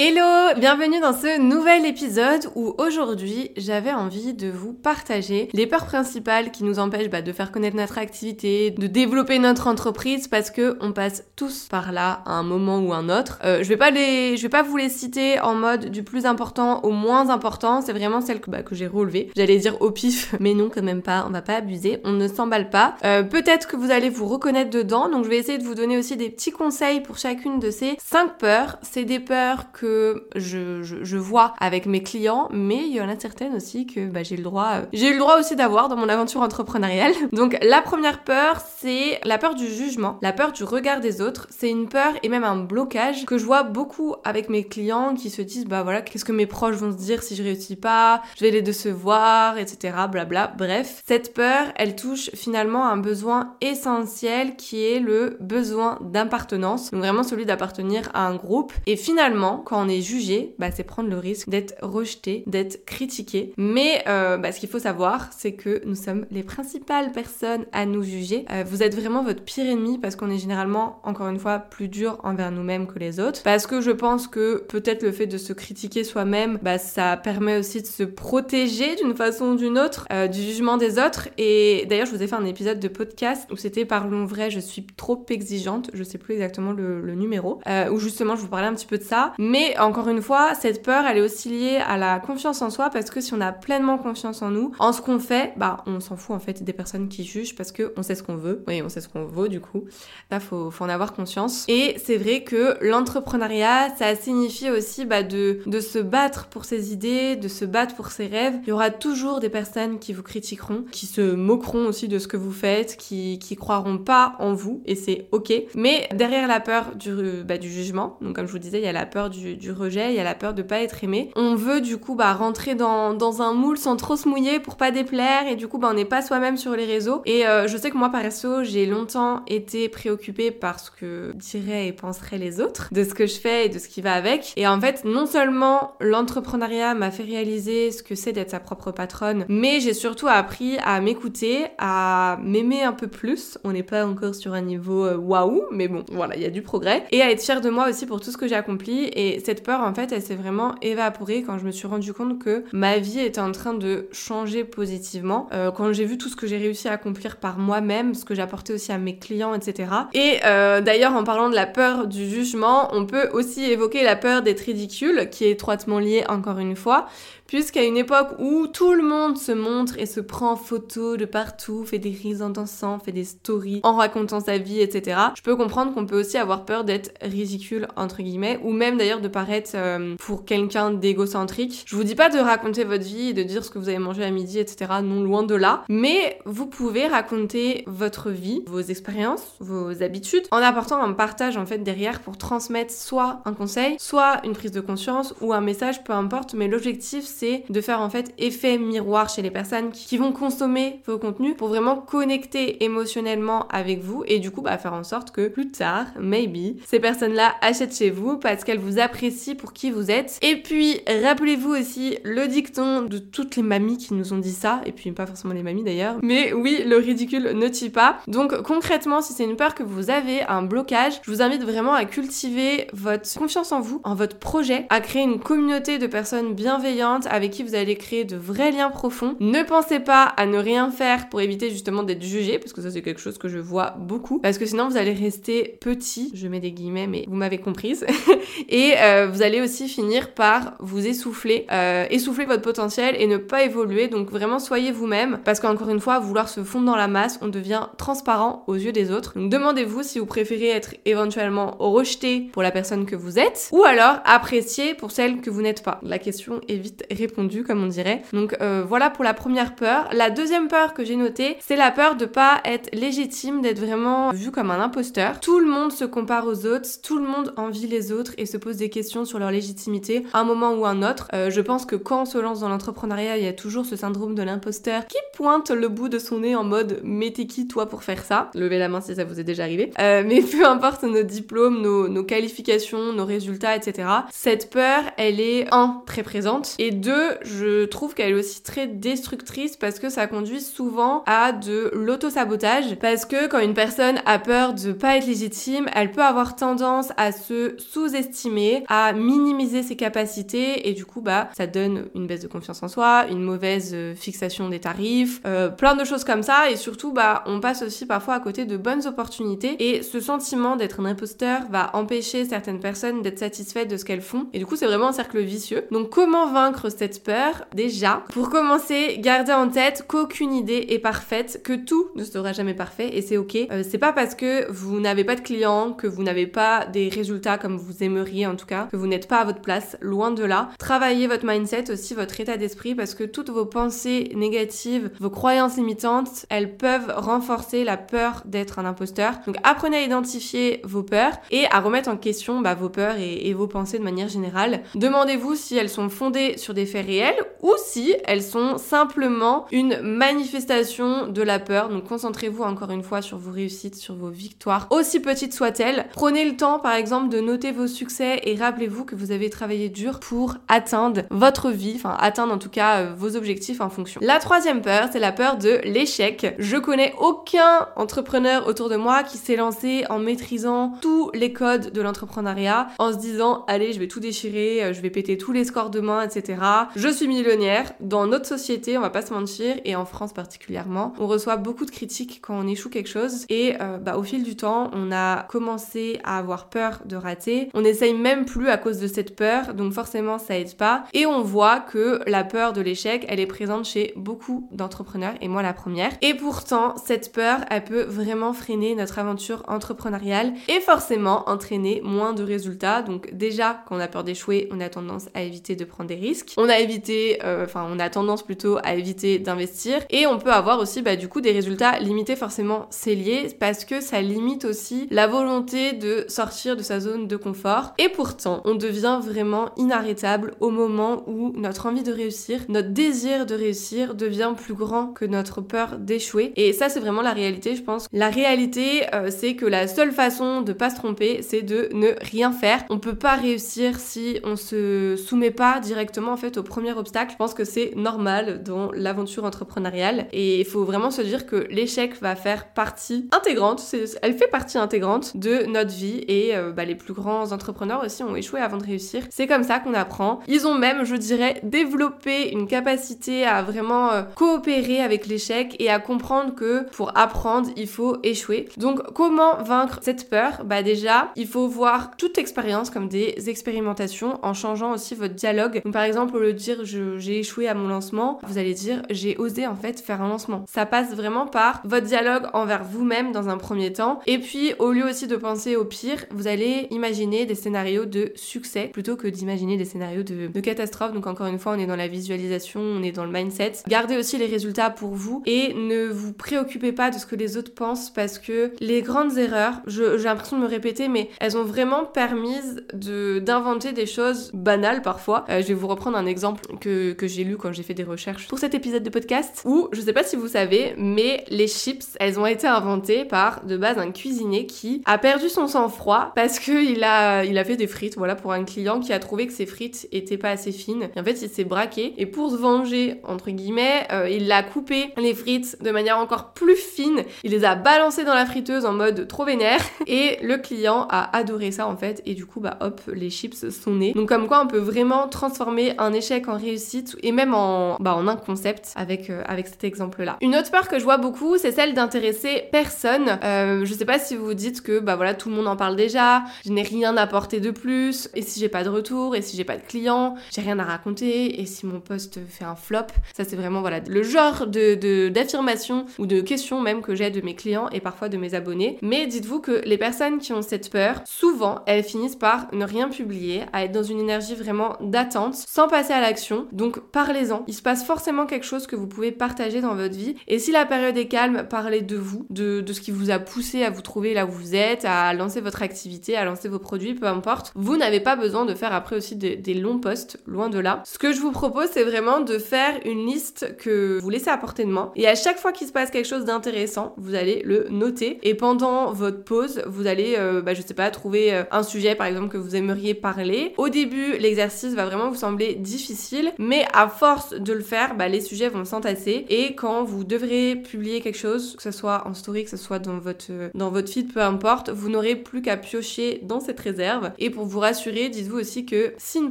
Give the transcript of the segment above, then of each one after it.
Hello, bienvenue dans ce nouvel épisode où aujourd'hui j'avais envie de vous partager les peurs principales qui nous empêchent bah, de faire connaître notre activité, de développer notre entreprise parce que on passe tous par là à un moment ou un autre. Euh, je vais pas les, je vais pas vous les citer en mode du plus important au moins important, c'est vraiment celle que, bah, j'ai relevée. J'allais dire au pif, mais non quand même pas, on va pas abuser, on ne s'emballe pas. Euh, Peut-être que vous allez vous reconnaître dedans, donc je vais essayer de vous donner aussi des petits conseils pour chacune de ces cinq peurs. C'est des peurs que je, vois avec mes clients, mais il y en a certaines aussi que bah, j'ai le droit, euh, j'ai eu le droit aussi d'avoir dans mon aventure entrepreneuriale. Donc la première peur, c'est la peur du jugement, la peur du regard des autres. C'est une peur et même un blocage que je vois beaucoup avec mes clients qui se disent bah voilà qu'est-ce que mes proches vont se dire si je réussis pas, je vais les décevoir, etc. Blabla. Bref, cette peur, elle touche finalement un besoin essentiel qui est le besoin d'appartenance. Donc vraiment celui d'appartenir à un groupe. Et finalement, quand on est jugé, bah, c'est prendre le risque d'être rejeté, d'être critiqué. Mais euh, bah, ce qu'il faut savoir, c'est que nous sommes les principales personnes à nous juger. Euh, vous êtes vraiment votre pire ennemi parce qu'on est généralement, encore une fois, plus dur envers nous-mêmes que les autres. Parce que je pense que peut-être le fait de se critiquer soi-même, bah, ça permet aussi de se protéger d'une façon ou d'une autre euh, du jugement des autres. Et d'ailleurs, je vous ai fait un épisode de podcast où c'était Parlons vrai, je suis trop exigeante. Je sais plus exactement le, le numéro. où justement, je vous parlais un petit peu de ça. Mais encore une fois, cette peur, elle est aussi liée à la confiance en soi parce que si on a pleinement confiance en nous, en ce qu'on fait, bah on s'en fout en fait des personnes qui jugent parce que on sait ce qu'on veut. Oui, on sait ce qu'on vaut du coup. Là, faut, faut en avoir conscience. Et c'est vrai que l'entrepreneuriat, ça signifie aussi bah, de, de se battre pour ses idées, de se battre pour ses rêves. Il y aura toujours des personnes qui vous critiqueront, qui se moqueront aussi de ce que vous faites, qui, qui croiront pas en vous et c'est ok. Mais derrière la peur du, bah, du jugement, donc comme je vous disais, il y a la peur du, du rejet, il y a la peur de pas être aimé. On veut du coup bah, rentrer dans, dans un moule sans trop se mouiller pour pas déplaire et du coup bah, on n'est pas soi-même sur les réseaux. Et euh, je sais que moi perso j'ai longtemps été préoccupée par ce que diraient et penseraient les autres, de ce que je fais et de ce qui va avec. Et en fait non seulement l'entrepreneuriat m'a fait réaliser ce que c'est d'être sa propre patronne, mais j'ai surtout appris à m'écouter, à m'aimer un peu plus. On n'est pas encore sur un niveau euh, waouh, mais bon voilà, il y a du progrès. Et à être fière de moi aussi pour tout ce que j'ai accompli. Et cette peur, en fait, elle s'est vraiment évaporée quand je me suis rendu compte que ma vie était en train de changer positivement. Euh, quand j'ai vu tout ce que j'ai réussi à accomplir par moi-même, ce que j'apportais aussi à mes clients, etc. Et euh, d'ailleurs, en parlant de la peur du jugement, on peut aussi évoquer la peur d'être ridicule, qui est étroitement liée encore une fois, puisqu'à une époque où tout le monde se montre et se prend en photo de partout, fait des rises en dansant, fait des stories en racontant sa vie, etc. Je peux comprendre qu'on peut aussi avoir peur d'être ridicule, entre guillemets, ou même d'ailleurs de paraître euh, pour quelqu'un d'égocentrique. Je vous dis pas de raconter votre vie et de dire ce que vous avez mangé à midi, etc. Non, loin de là. Mais vous pouvez raconter votre vie, vos expériences, vos habitudes, en apportant un partage en fait derrière pour transmettre soit un conseil, soit une prise de conscience ou un message, peu importe. Mais l'objectif c'est de faire en fait effet miroir chez les personnes qui vont consommer vos contenus pour vraiment connecter émotionnellement avec vous et du coup bah, faire en sorte que plus tard, maybe, ces personnes-là achètent chez vous parce qu'elles vous apprécient pour qui vous êtes. Et puis rappelez-vous aussi le dicton de toutes les mamies qui nous ont dit ça, et puis pas forcément les mamies d'ailleurs, mais oui, le ridicule ne tue pas. Donc concrètement, si c'est une peur que vous avez, un blocage, je vous invite vraiment à cultiver votre confiance en vous, en votre projet, à créer une communauté de personnes bienveillantes avec qui vous allez créer de vrais liens profonds. Ne pensez pas à ne rien faire pour éviter justement d'être jugé, parce que ça c'est quelque chose que je vois beaucoup, parce que sinon vous allez rester petit, je mets des guillemets, mais vous m'avez comprise, et euh, vous allez aussi finir par vous essouffler, euh, essouffler votre potentiel et ne pas évoluer. Donc vraiment soyez vous-même, parce qu'encore une fois, vouloir se fondre dans la masse, on devient transparent aux yeux des autres. Donc demandez-vous si vous préférez être éventuellement rejeté pour la personne que vous êtes, ou alors apprécié pour celle que vous n'êtes pas. La question est vite répondu comme on dirait. Donc euh, voilà pour la première peur. La deuxième peur que j'ai notée, c'est la peur de pas être légitime, d'être vraiment vu comme un imposteur. Tout le monde se compare aux autres, tout le monde envie les autres et se pose des questions sur leur légitimité à un moment ou un autre. Euh, je pense que quand on se lance dans l'entrepreneuriat, il y a toujours ce syndrome de l'imposteur qui pointe le bout de son nez en mode mais t'es qui toi pour faire ça? Levez la main si ça vous est déjà arrivé. Euh, mais peu importe nos diplômes, nos, nos qualifications, nos résultats, etc. Cette peur, elle est un très présente et deux, je trouve qu'elle est aussi très destructrice parce que ça conduit souvent à de l'auto-sabotage parce que quand une personne a peur de pas être légitime, elle peut avoir tendance à se sous-estimer, à minimiser ses capacités et du coup bah ça donne une baisse de confiance en soi, une mauvaise euh, fixation des tarifs, euh, plein de choses comme ça et surtout bah on passe aussi parfois à côté de bonnes opportunités et ce sentiment d'être un imposteur va empêcher certaines personnes d'être satisfaites de ce qu'elles font et du coup c'est vraiment un cercle vicieux. Donc comment vaincre cette peur Déjà, pour commencer, gardez en tête qu'aucune idée est parfaite, que tout ne sera jamais parfait et c'est ok. Euh, c'est pas parce que vous n'avez pas de clients, que vous n'avez pas des résultats comme vous aimeriez en tout cas, que vous n'êtes pas à votre place, loin de là. Travaillez votre mindset aussi, votre état d'esprit parce que toutes vos pensées négatives, vos croyances limitantes, elles peuvent renforcer la peur d'être un imposteur. Donc apprenez à identifier vos peurs et à remettre en question bah, vos peurs et, et vos pensées de manière générale. Demandez-vous si elles sont fondées sur des faits réels ou si elles sont simplement une manifestation de la peur. Donc concentrez-vous encore une fois sur vos réussites, sur vos victoires, aussi petites soient-elles. Prenez le temps par exemple de noter vos succès et rappelez-vous que vous avez travaillé dur pour atteindre votre vie, enfin atteindre en tout cas euh, vos objectifs en fonction. La troisième peur, c'est la peur de l'échec. Je connais aucun entrepreneur autour de moi qui s'est lancé en maîtrisant tous les codes de l'entrepreneuriat, en se disant allez je vais tout déchirer, euh, je vais péter tous les scores de main, etc. Je suis millionnaire. Dans notre société, on va pas se mentir, et en France particulièrement, on reçoit beaucoup de critiques quand on échoue quelque chose. Et euh, bah, au fil du temps, on a commencé à avoir peur de rater. On n'essaye même plus à cause de cette peur, donc forcément ça aide pas. Et on voit que la peur de l'échec, elle est présente chez beaucoup d'entrepreneurs, et moi la première. Et pourtant, cette peur, elle peut vraiment freiner notre aventure entrepreneuriale et forcément entraîner moins de résultats. Donc déjà, quand on a peur d'échouer, on a tendance à éviter de prendre des risques. On a évité, euh, enfin on a tendance plutôt à éviter d'investir et on peut avoir aussi bah, du coup des résultats limités forcément c'est lié parce que ça limite aussi la volonté de sortir de sa zone de confort et pourtant on devient vraiment inarrêtable au moment où notre envie de réussir, notre désir de réussir devient plus grand que notre peur d'échouer et ça c'est vraiment la réalité je pense. La réalité euh, c'est que la seule façon de pas se tromper c'est de ne rien faire. On peut pas réussir si on se soumet pas directement en au premier obstacle. Je pense que c'est normal dans l'aventure entrepreneuriale et il faut vraiment se dire que l'échec va faire partie intégrante, elle fait partie intégrante de notre vie et euh, bah, les plus grands entrepreneurs aussi ont échoué avant de réussir. C'est comme ça qu'on apprend. Ils ont même, je dirais, développé une capacité à vraiment euh, coopérer avec l'échec et à comprendre que pour apprendre, il faut échouer. Donc comment vaincre cette peur? Bah déjà, il faut voir toute expérience comme des expérimentations en changeant aussi votre dialogue. Donc par exemple, au lieu de dire j'ai échoué à mon lancement, vous allez dire j'ai osé en fait faire un lancement. Ça passe vraiment par votre dialogue envers vous-même dans un premier temps. Et puis au lieu aussi de penser au pire, vous allez imaginer des scénarios de succès plutôt que d'imaginer des scénarios de, catastrophe. Donc encore une fois, on est dans la visualisation, on est dans le mindset. Gardez aussi les résultats pour vous et ne vous préoccupez pas de ce que les autres pensent parce que les grandes erreurs, j'ai l'impression de me répéter, mais elles ont vraiment permis d'inventer des choses banales parfois. Euh, je vais vous reprendre un exemple que, que j'ai lu quand j'ai fait des recherches pour cet épisode de podcast où, je sais pas si vous savez, mais les chips, elles ont été inventées par de base un cuisinier qui a perdu son sang-froid parce qu'il a, il a fait des frites, voilà, pour un client qui a trouvé que ses frites étaient pas assez fines. Et en fait, il s'est braqué et pour se venger, entre guillemets, euh, il a coupé les frites de manière encore plus fine. Il les a balancées dans la friteuse en mode trop vénère et le client a adoré ça en fait et du coup, bah hop, les chips sont nés. Donc comme quoi on peut vraiment transformer un échec en réussite et même en, bah, en un concept avec, euh, avec cet exemple-là. Une autre peur que je vois beaucoup, c'est celle d'intéresser personne. Euh, je sais pas si vous dites que bah voilà, tout le monde en parle déjà, je n'ai rien à apporter de plus, et si j'ai pas de retour, et si j'ai pas de clients, j'ai rien à raconter, et si mon poste fait un flop, ça c'est vraiment voilà le genre de d'affirmation ou de questions même que j'ai de mes clients et parfois de mes abonnés. Mais dites-vous que les personnes qui ont cette peur, souvent elles finissent par ne rien publier, à être dans une énergie vraiment d'attente, sans à l'action. Donc parlez-en. Il se passe forcément quelque chose que vous pouvez partager dans votre vie. Et si la période est calme, parlez de vous, de, ce qui vous a poussé à vous trouver là où vous êtes, à lancer votre activité, à lancer vos produits, peu importe. Vous n'avez pas besoin de faire après aussi des, des longs posts, loin de là. Ce que je vous propose, c'est vraiment de faire une liste que vous laissez à portée de main. Et à chaque fois qu'il se passe quelque chose d'intéressant, vous allez le noter. Et pendant votre pause, vous allez, euh, bah, je sais pas, trouver euh, un sujet par exemple que vous aimeriez parler. Au début, l'exercice va vraiment vous sembler difficile, mais à force de le faire, bah, les sujets vont s'entasser. Et quand vous devrez publier quelque chose, que ce soit en story, que ce soit dans votre, euh, dans feed, peu importe, vous n'aurez plus qu'à piocher dans cette réserve. Et pour vous rassurer, dites-vous aussi que si une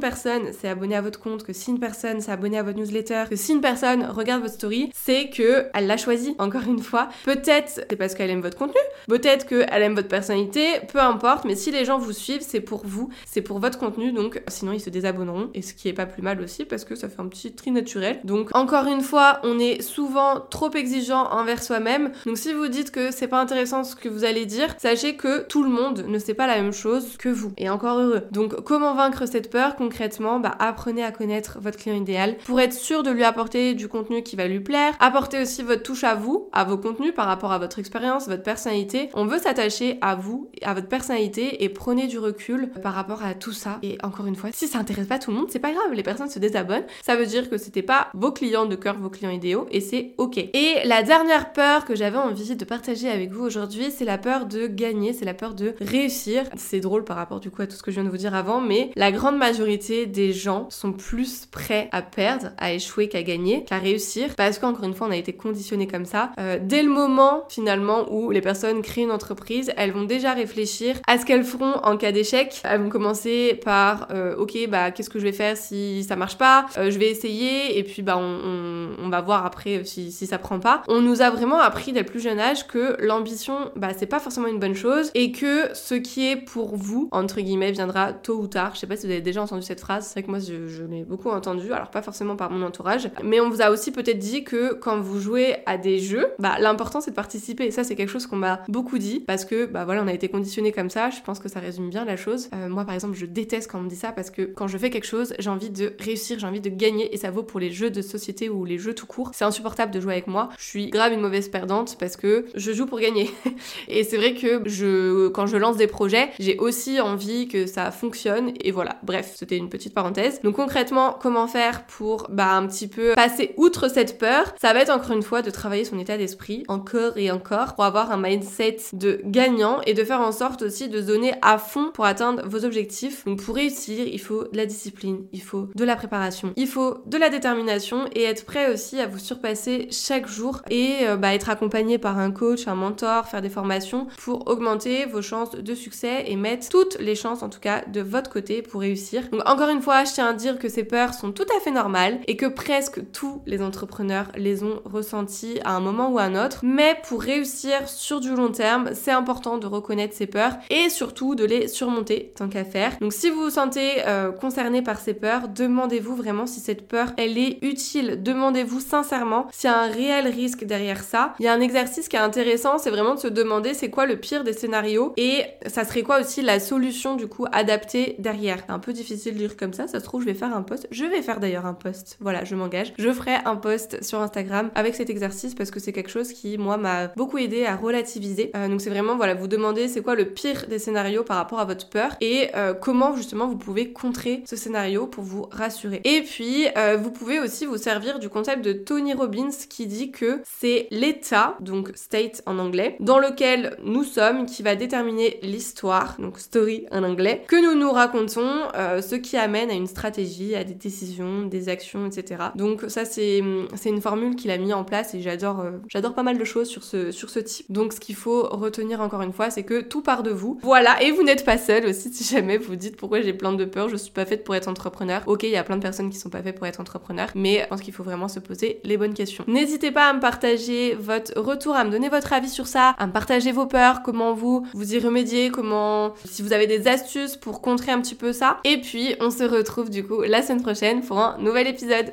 personne s'est abonnée à votre compte, que si une personne s'est abonnée à votre newsletter, que si une personne regarde votre story, c'est que elle l'a choisi. Encore une fois, peut-être c'est parce qu'elle aime votre contenu, peut-être qu'elle aime votre personnalité, peu importe. Mais si les gens vous suivent, c'est pour vous, c'est pour votre contenu. Donc sinon ils se désabonneront et ce qui est pas plus mal aussi parce que ça fait un petit tri naturel. Donc encore une fois, on est souvent trop exigeant envers soi-même. Donc si vous dites que c'est pas intéressant ce que vous allez dire, sachez que tout le monde ne sait pas la même chose que vous. Et encore heureux. Donc comment vaincre cette peur concrètement? Bah apprenez à connaître votre client idéal pour être sûr de lui apporter du contenu qui va lui plaire. Apportez aussi votre touche à vous, à vos contenus par rapport à votre expérience, votre personnalité. On veut s'attacher à vous, à votre personnalité et prenez du recul par rapport à tout ça. Et encore une fois, si ça intéresse pas tout le monde, c'est pas grave, les personnes se désabonnent. Ça veut dire que c'était pas vos clients de cœur, vos clients idéaux et c'est ok. Et la dernière peur que j'avais envie de partager avec vous aujourd'hui, c'est la peur de gagner, c'est la peur de réussir. C'est drôle par rapport du coup à tout ce que je viens de vous dire avant, mais la grande majorité des gens sont plus prêts à perdre, à échouer qu'à gagner, qu'à réussir, parce qu'encore une fois, on a été conditionné comme ça. Euh, dès le moment finalement où les personnes créent une entreprise, elles vont déjà réfléchir à ce qu'elles feront en cas d'échec. Elles vont commencer par euh, ok bah qu'est-ce que je vais faire si ça marche pas, euh, je vais essayer et puis bah on, on, va voir après si, si, ça prend pas. On nous a vraiment appris dès le plus jeune âge que l'ambition bah c'est pas forcément une bonne chose et que ce qui est pour vous entre guillemets viendra tôt ou tard. Je sais pas si vous avez déjà entendu cette phrase, c'est vrai que moi je, je l'ai beaucoup entendu, alors pas forcément par mon entourage, mais on vous a aussi peut-être dit que quand vous jouez à des jeux, bah l'important c'est de participer. Et ça c'est quelque chose qu'on m'a beaucoup dit parce que bah voilà on a été conditionné comme ça. Je pense que ça résume bien la chose. Euh, moi par exemple je déteste quand on me dit ça parce que quand je fais quelque chose j'ai envie de réussir, j'ai envie de gagner et ça vaut pour les jeux de société ou les jeux tout court. C'est insupportable de jouer avec moi. Je suis grave une mauvaise perdante parce que je joue pour gagner. et c'est vrai que je quand je lance des projets j'ai aussi envie que ça fonctionne et voilà. Bref c'était une petite parenthèse. Donc concrètement comment faire pour bah un petit peu passer outre cette peur? Ça va être encore une fois de travailler son état d'esprit encore et encore pour avoir un mindset de gagnant et de faire en sorte aussi de donner à fond pour atteindre vos objectifs. Donc pour réussir, il faut de la discipline, il faut de préparation, il faut de la détermination et être prêt aussi à vous surpasser chaque jour et euh, bah, être accompagné par un coach, un mentor, faire des formations pour augmenter vos chances de succès et mettre toutes les chances en tout cas de votre côté pour réussir. Donc encore une fois, je tiens à dire que ces peurs sont tout à fait normales et que presque tous les entrepreneurs les ont ressenties à un moment ou à un autre. Mais pour réussir sur du long terme, c'est important de reconnaître ces peurs et surtout de les surmonter tant qu'à faire. Donc si vous vous sentez euh, concerné par ces peurs, demandez-vous vraiment si cette peur elle est utile? Demandez-vous sincèrement s'il y a un réel risque derrière ça. Il y a un exercice qui est intéressant, c'est vraiment de se demander c'est quoi le pire des scénarios et ça serait quoi aussi la solution du coup adaptée derrière. C'est un peu difficile de dire comme ça, ça se trouve je vais faire un post. Je vais faire d'ailleurs un post. Voilà, je m'engage. Je ferai un post sur Instagram avec cet exercice parce que c'est quelque chose qui moi m'a beaucoup aidé à relativiser. Euh, donc c'est vraiment voilà, vous demander c'est quoi le pire des scénarios par rapport à votre peur et euh, comment justement vous pouvez contrer ce scénario pour vous rassurer. Et puis euh, vous pouvez aussi vous servir du concept de Tony Robbins qui dit que c'est l'état, donc state en anglais, dans lequel nous sommes qui va déterminer l'histoire, donc story en anglais, que nous nous racontons, ce qui amène à une stratégie, à des décisions, des actions, etc. Donc ça c'est une formule qu'il a mis en place et j'adore j'adore pas mal de choses sur ce, sur ce type. Donc ce qu'il faut retenir encore une fois, c'est que tout part de vous. Voilà, et vous n'êtes pas seul aussi si jamais vous dites pourquoi j'ai plein de peur, je suis pas faite pour être entrepreneur. Ok, il y a plein de personnes qui sont pas faites pour être entrepreneur, mais je pense qu'il faut vraiment se poser les bonnes questions. N'hésitez pas à me partager votre retour, à me donner votre avis sur ça, à me partager vos peurs, comment vous vous y remédiez, comment si vous avez des astuces pour contrer un petit peu ça. Et puis on se retrouve du coup la semaine prochaine pour un nouvel épisode.